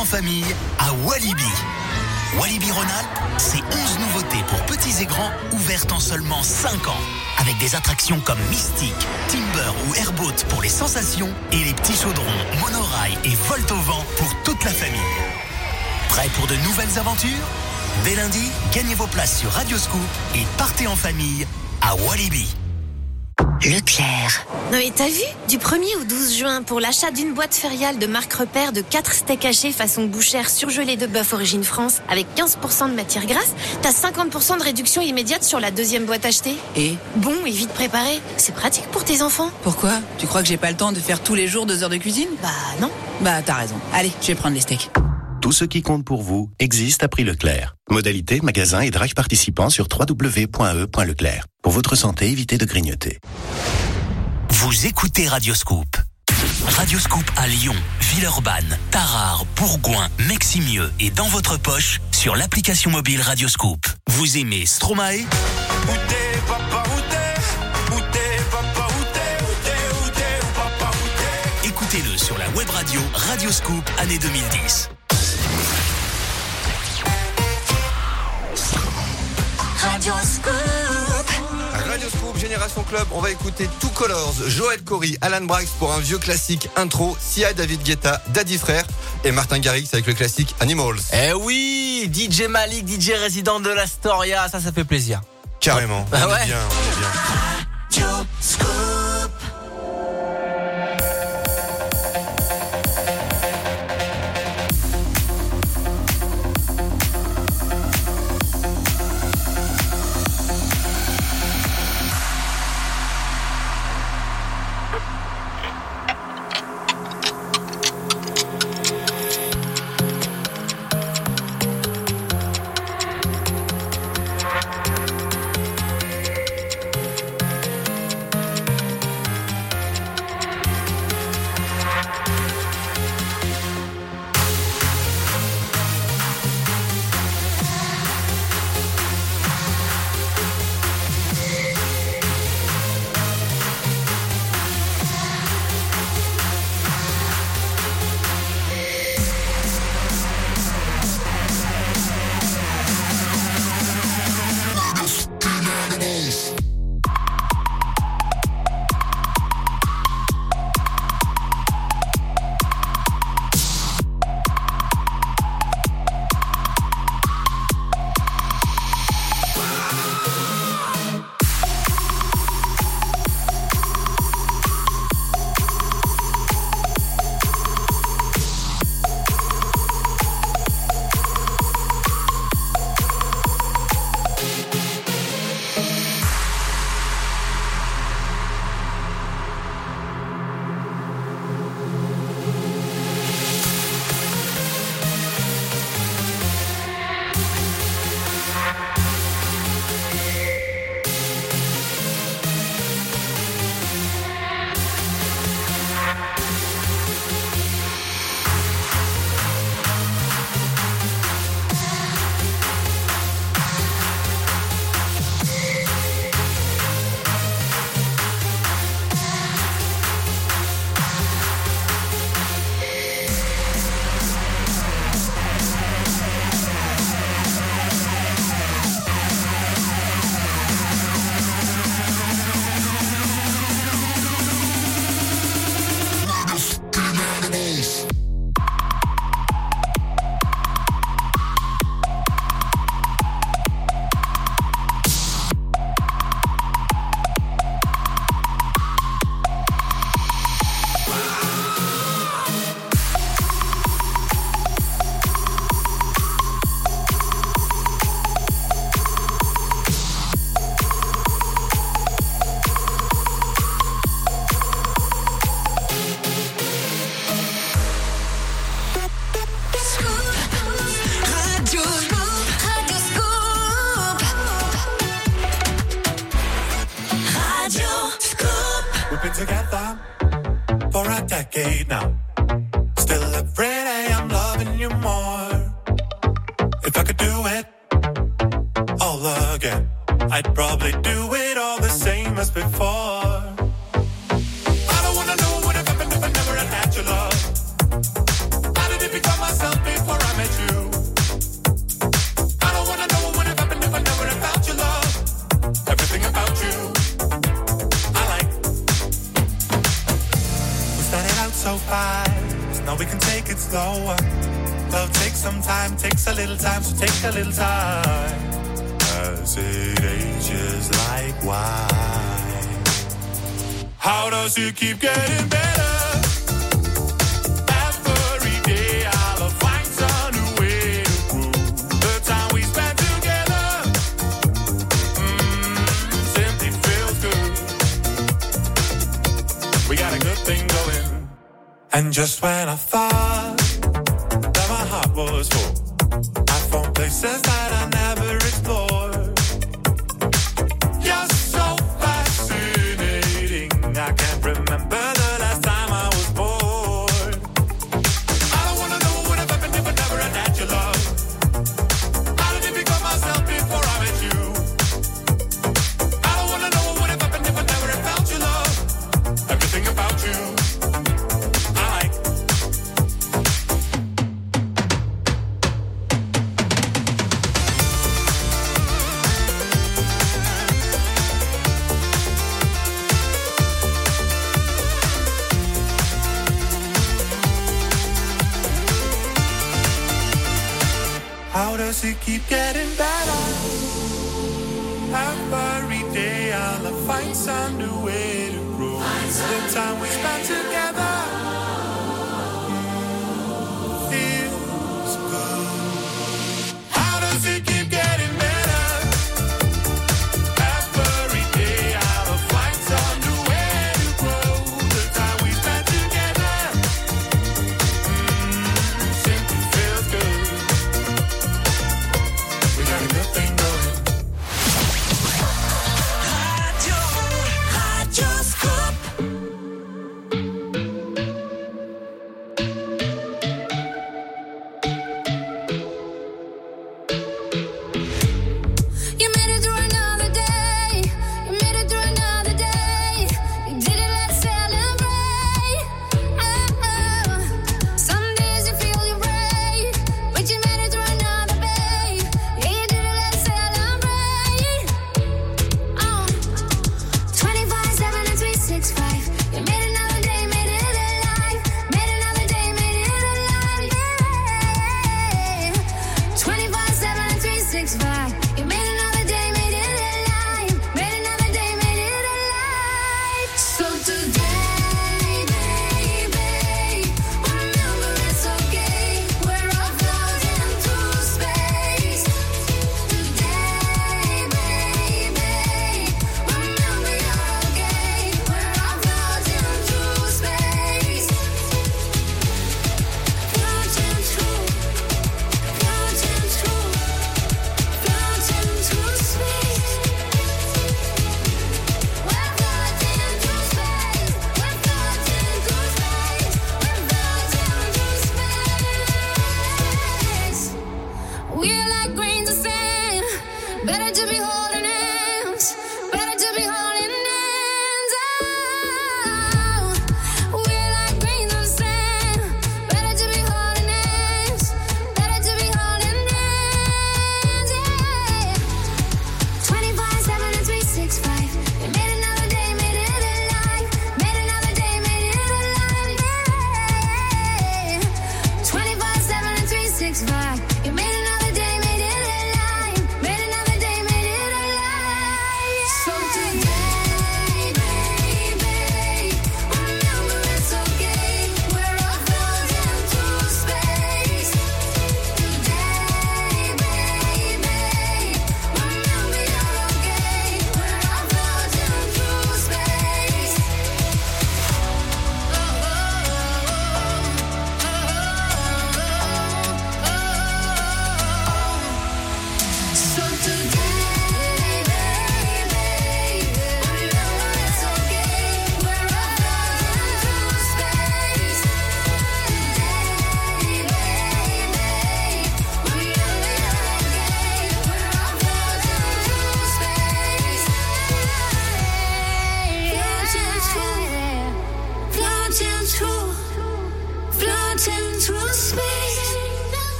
En famille à Walibi. Walibi Rhône-Alpes, c'est 11 nouveautés pour petits et grands ouvertes en seulement 5 ans. Avec des attractions comme Mystique, Timber ou Airboat pour les sensations et les petits chaudrons, monorail et volte au vent pour toute la famille. Prêt pour de nouvelles aventures? Dès lundi, gagnez vos places sur Radio Scoop et partez en famille à Walibi. Leclerc. Non mais t'as vu Du 1er au 12 juin, pour l'achat d'une boîte fériale de marque repère de 4 steaks hachés façon bouchère surgelés de bœuf origine France avec 15% de matière grasse, t'as 50% de réduction immédiate sur la deuxième boîte achetée. Et? Bon et vite préparé, c'est pratique pour tes enfants. Pourquoi? Tu crois que j'ai pas le temps de faire tous les jours deux heures de cuisine? Bah non. Bah t'as raison. Allez, je vais prendre les steaks. Tout ce qui compte pour vous existe à prix Leclerc. Modalité, magasin et drive participants sur www.e.leclerc. Pour votre santé, évitez de grignoter. Vous écoutez Radio Scoop. Radio Scoop à Lyon, Villeurbanne, Tarare, Bourgoin, Meximieux et dans votre poche sur l'application mobile Radio Scoop. Vous aimez Stromae? Écoutez-le sur la web radio Radio Scoop année 2010. Radio Scoop. Radio Scoop Génération Club, on va écouter Two Colors, Joël Cory, Alan Brax pour un vieux classique intro, Sia David Guetta, Daddy Frère et Martin Garrix avec le classique Animals. Eh oui, DJ Malik, DJ résident de l'Astoria, ça, ça fait plaisir. Carrément. Bah on ouais. est bien, on est bien.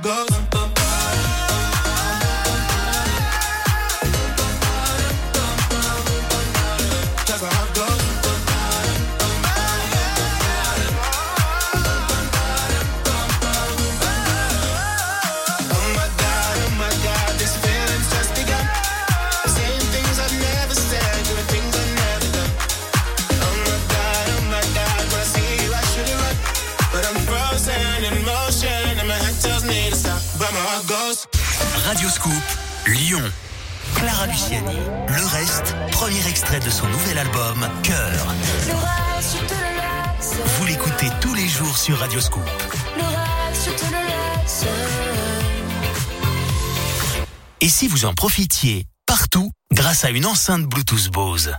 Goes. Lyon. Clara Luciani. Le reste, premier extrait de son nouvel album, Cœur. Vous l'écoutez tous les jours sur Radio Scoop. Et si vous en profitiez partout grâce à une enceinte Bluetooth Bose.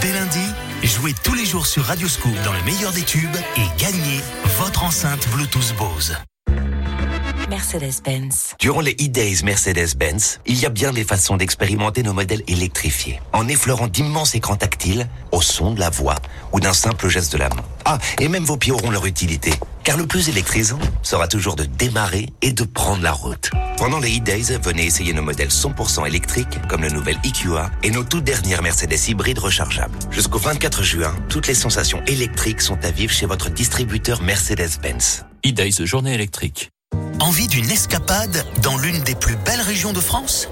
Dès lundi, jouez tous les jours sur Radio Scoop dans le meilleur des tubes et gagnez votre enceinte Bluetooth Bose. Mercedes-Benz. Durant les e-days Mercedes-Benz, il y a bien des façons d'expérimenter nos modèles électrifiés. En effleurant d'immenses écrans tactiles, au son de la voix ou d'un simple geste de la main. Ah, et même vos pieds auront leur utilité. Car le plus électrisant sera toujours de démarrer et de prendre la route. Pendant les e-days, venez essayer nos modèles 100% électriques, comme le nouvel EQA et nos toutes dernières Mercedes hybrides rechargeables. Jusqu'au 24 juin, toutes les sensations électriques sont à vivre chez votre distributeur Mercedes-Benz. e-days, journée électrique. Envie d'une escapade dans l'une des plus belles régions de France?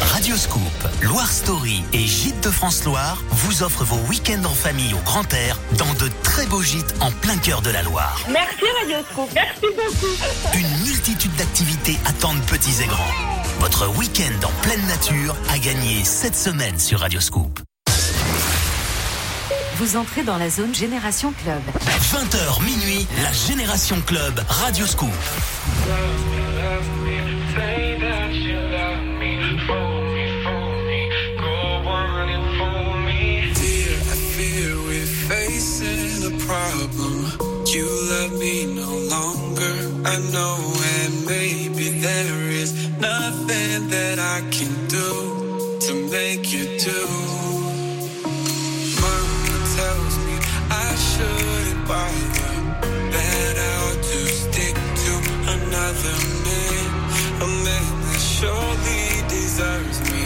Radio Scoop, Loire Story et Gîtes de France-Loire vous offrent vos week-ends en famille au grand air dans de très beaux gîtes en plein cœur de la Loire. Merci Radio Scoop, merci beaucoup. Une multitude d'activités attendent petits et grands. Votre week-end en pleine nature a gagné cette semaine sur Radio Scoop. Vous entrez dans la zone Génération Club. 20h minuit, la Génération Club Radio Scoop. You love me no longer, I know, and maybe there is nothing that I can do to make you do. Surely deserves me,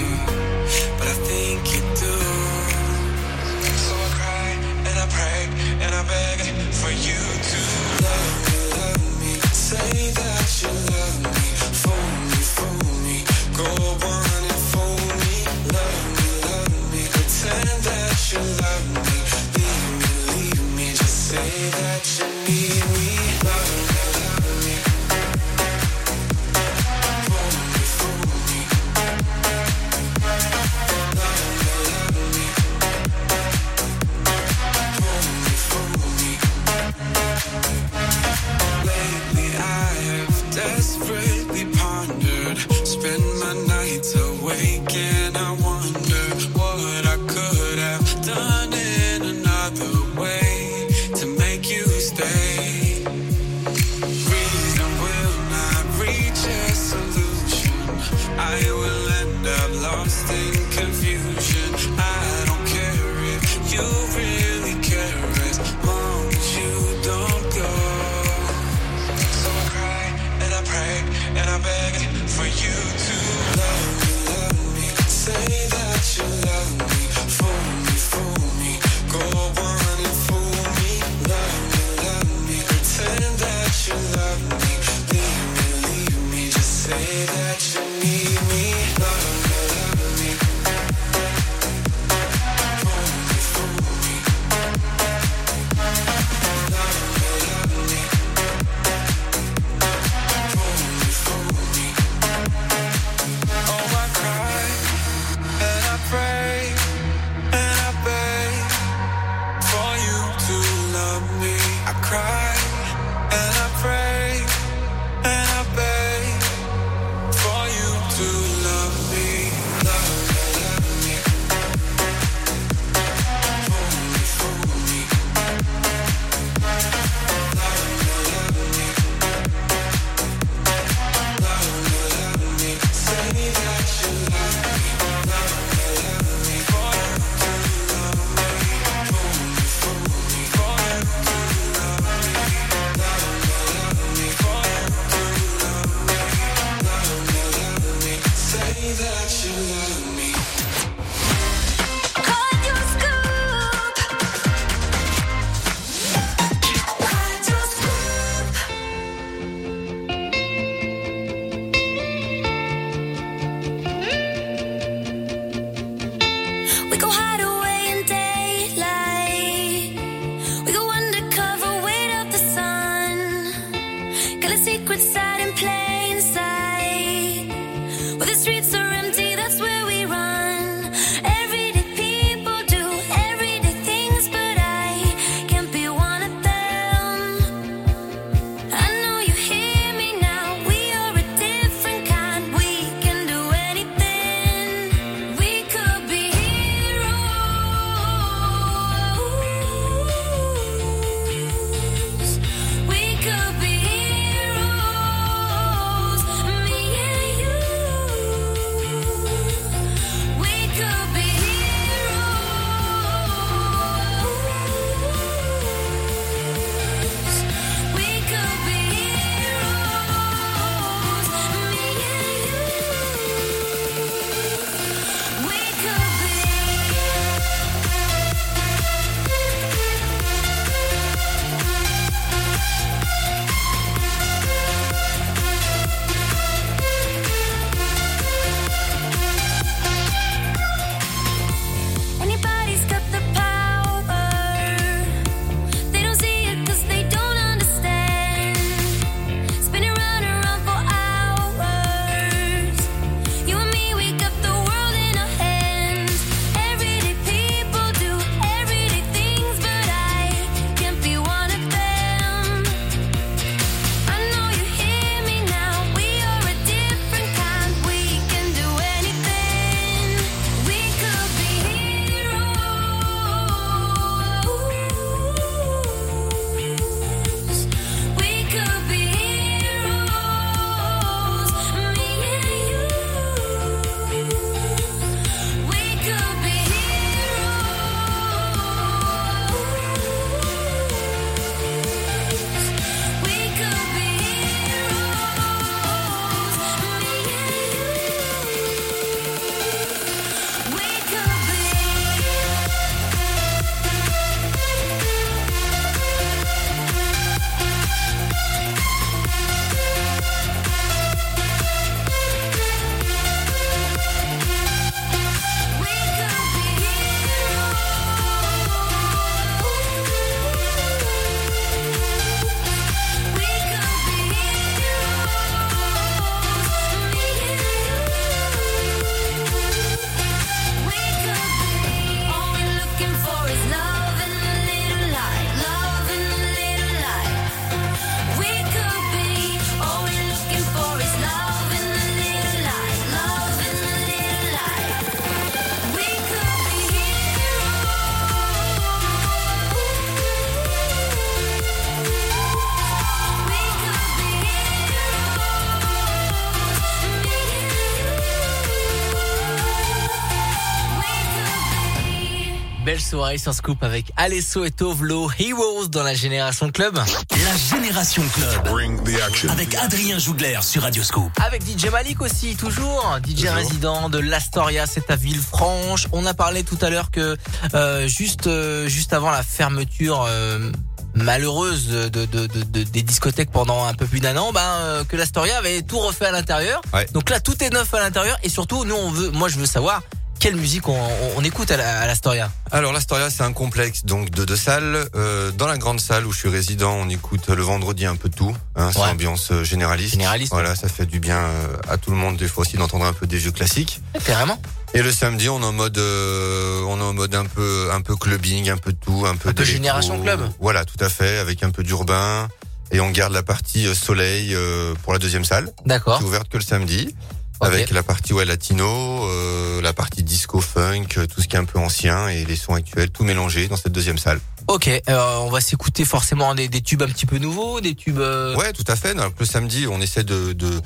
soirée sur Scoop avec Alesso et Tovlo, Heroes dans la Génération Club. La Génération Club. Avec Adrien Jougler sur Radio Scoop. Avec DJ Malik aussi, toujours. DJ résident de l'Astoria, c'est à Villefranche. On a parlé tout à l'heure que euh, juste euh, juste avant la fermeture euh, malheureuse de, de, de- de- des discothèques pendant un peu plus d'un an, ben euh, que l'Astoria avait tout refait à l'intérieur. Ouais. Donc là, tout est neuf à l'intérieur et surtout, nous, on veut, moi, je veux savoir quelle musique on, on- on écoute à la- l'Astoria. Alors l'Astoria c'est un complexe donc de deux salles. Euh, dans la grande salle où je suis résident, on écoute le vendredi un peu tout. Hein, c'est Ouais. ambiance euh, généraliste. Généraliste, Voilà, ça fait du bien euh, à tout le monde des fois aussi d'entendre un peu des vieux classiques. Carrément. Et le samedi, on est en mode, euh, on est en mode un peu, un peu clubbing, un peu de tout, un peu, Un peu génération club. Voilà, tout à fait, avec un peu d'urbain. Et on garde la partie euh, soleil euh, pour la deuxième salle. D'accord. Qui est ouverte que le samedi. Avec la partie ouais, latino, euh, la partie disco, funk, tout ce qui est un peu ancien et les sons actuels, tout mélangé dans cette deuxième salle. Ok, euh, on va s'écouter forcément des, des tubes un petit peu nouveaux, des tubes. euh, Ouais, tout à fait. Donc, le samedi, on essaie de, de,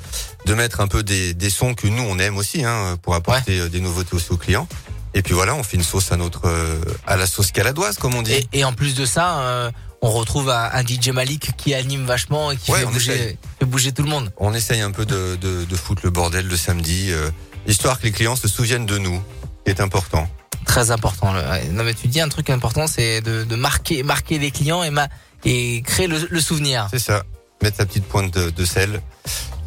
de mettre un peu des, des sons que nous on aime aussi, hein, pour apporter des nouveautés aussi aux clients. Et puis voilà, on fait une sauce à notre, à la sauce caladoise, comme on dit. Et, et en plus de ça, on retrouve un, DJ Malik qui anime vachement et qui Ouais, fait, bouger, fait bouger tout le monde. On essaye un peu de, de, de foutre le bordel le samedi, euh, histoire que les clients se souviennent de nous, qui est important. Très important. Non mais tu dis un truc important, c'est de, de marquer, marquer les clients et, ma, et créer le, le souvenir. C'est ça. Mettre sa petite pointe de, de sel,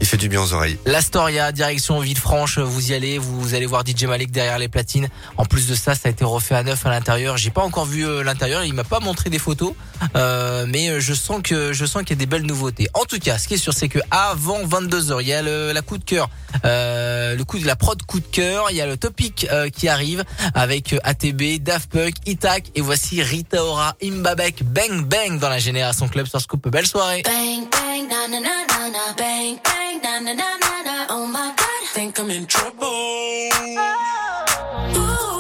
il fait du bien aux oreilles. L'Astoria, direction Villefranche, vous y allez, vous allez voir DJ Malik derrière les platines. En plus de ça, ça a été refait à neuf à l'intérieur. J'ai pas encore vu euh, l'intérieur, il m'a pas montré des photos, euh, mais euh, je sens que je sens qu'il y a des belles nouveautés. En tout cas, ce qui est sûr, c'est que avant 22 h il y a le, la coup de cœur, euh, le coup de la prod coup de cœur, il y a le topic euh, qui arrive avec ATB, Daft Punk, Itak et voici Rita Ora, Imbabek, Bang Bang dans la génération club sur Scoop. Belle soirée. Bang, bang, na na na na na, bang, bang, na na na na na. Oh my god, think I'm in trouble. Oh. Ooh,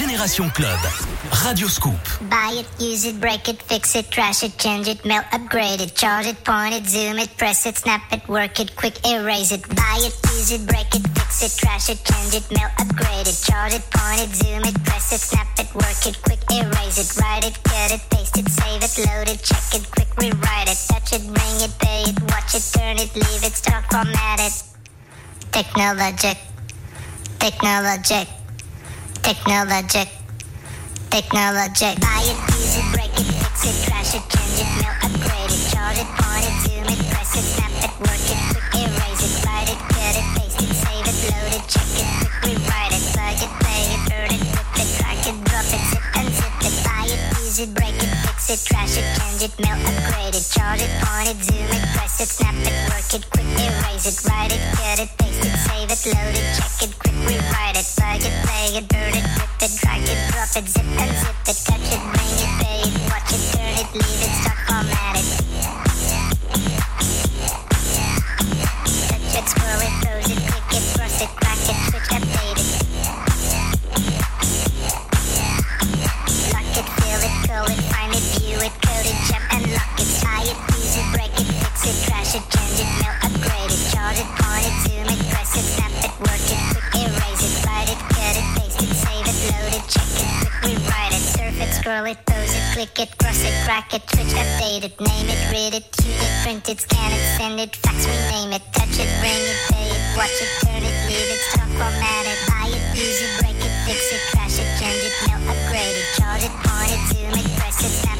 Génération Club. Radio Scoop. Buy it, use it, break it, fix it, trash it, change it, melt, upgrade it, charge it, point it, zoom it, press it, snap it, work it, quick erase it. Buy it, use it, break it, fix it, trash it, change it, melt, upgrade it, charge it, point it, zoom it, press it, snap it, work it, quick erase it, write it, cut it, paste it, save it, load it, check it, quick rewrite it, touch it, bring it, pay it, watch it, turn it, leave it, start format it. Technologic. Technologic technologic, technologic. Buy it, break click it, cross it, crack it, switch, update it, name it, read it, tune it, print it, scan it, send it, fax, rename it, touch it, ring it, pay it, watch it, turn it, leave it, stop, format it, buy it, use it, break it, fix it, trash it, change it, mail, upgrade it, charge it, on it, zoom it, press it, snap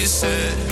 you said.